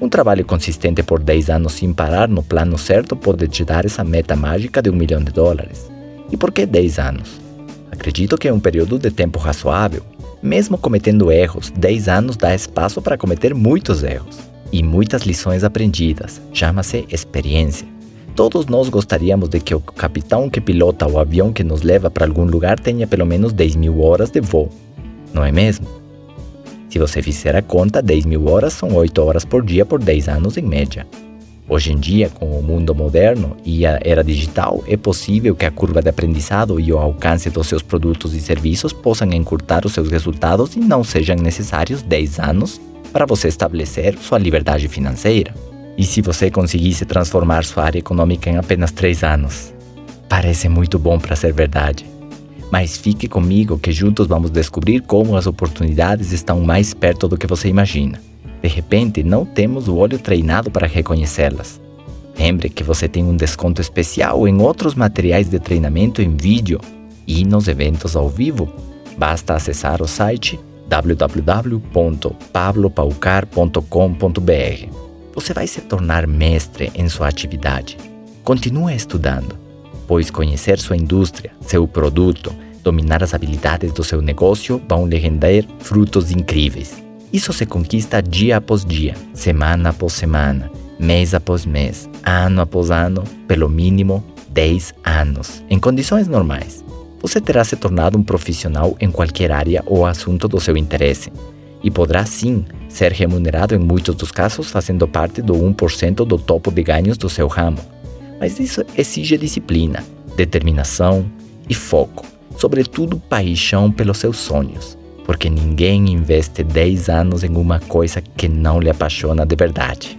Um trabalho consistente por 10 anos sem parar no plano certo pode te dar essa meta mágica de um milhão de dólares. E por que 10 anos? Acredito que é um período de tempo razoável. Mesmo cometendo erros, 10 anos dá espaço para cometer muitos erros e muitas lições aprendidas. Chama-se experiência. Todos nós gostaríamos de que o capitão que pilota o avião que nos leva para algum lugar tenha pelo menos 10 mil horas de voo, não é mesmo? Se você fizer a conta, 10 mil horas são 8 horas por dia por 10 anos em média. Hoje em dia, com o mundo moderno e a era digital, é possível que a curva de aprendizado e o alcance dos seus produtos e serviços possam encurtar os seus resultados e não sejam necessários 10 anos para você estabelecer sua liberdade financeira. E se você conseguisse transformar sua área econômica em apenas 3 anos? Parece muito bom para ser verdade. Mas fique comigo que juntos vamos descobrir como as oportunidades estão mais perto do que você imagina. De repente, não temos o olho treinado para reconhecê-las. Lembre que você tem um desconto especial em outros materiais de treinamento em vídeo e nos eventos ao vivo. Basta acessar o site www.pablopaucar.com.br. Você vai se tornar mestre em sua atividade. Continue estudando, pois conhecer sua indústria, seu produto, dominar as habilidades do seu negócio vão lhe render frutos incríveis. Isso se conquista dia após dia, semana após semana, mês após mês, ano após ano, pelo mínimo 10 anos, em condições normais. Você terá se tornado um profissional em qualquer área ou assunto do seu interesse e poderá sim ser remunerado em muitos dos casos fazendo parte do 1% do topo de ganhos do seu ramo. Mas isso exige disciplina, determinação e foco, sobretudo paixão pelos seus sonhos porque ninguém investe 10 anos em uma coisa que não lhe apaixona de verdade.